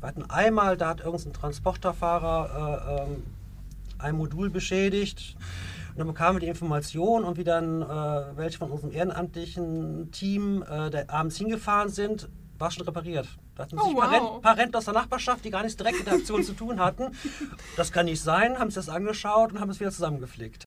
Wir hatten einmal, da hat irgendein Transporterfahrer äh, ähm, ein Modul beschädigt. Und dann bekamen wir die Information und wie dann äh, welche von unserem ehrenamtlichen Team äh, der abends hingefahren sind, war schon repariert. Da hatten Oh, sich ein wow. Paar aus der Nachbarschaft, die gar nichts direkt mit der Aktion zu tun hatten. Das kann nicht sein, haben sich das angeschaut und haben es wieder zusammengeflickt.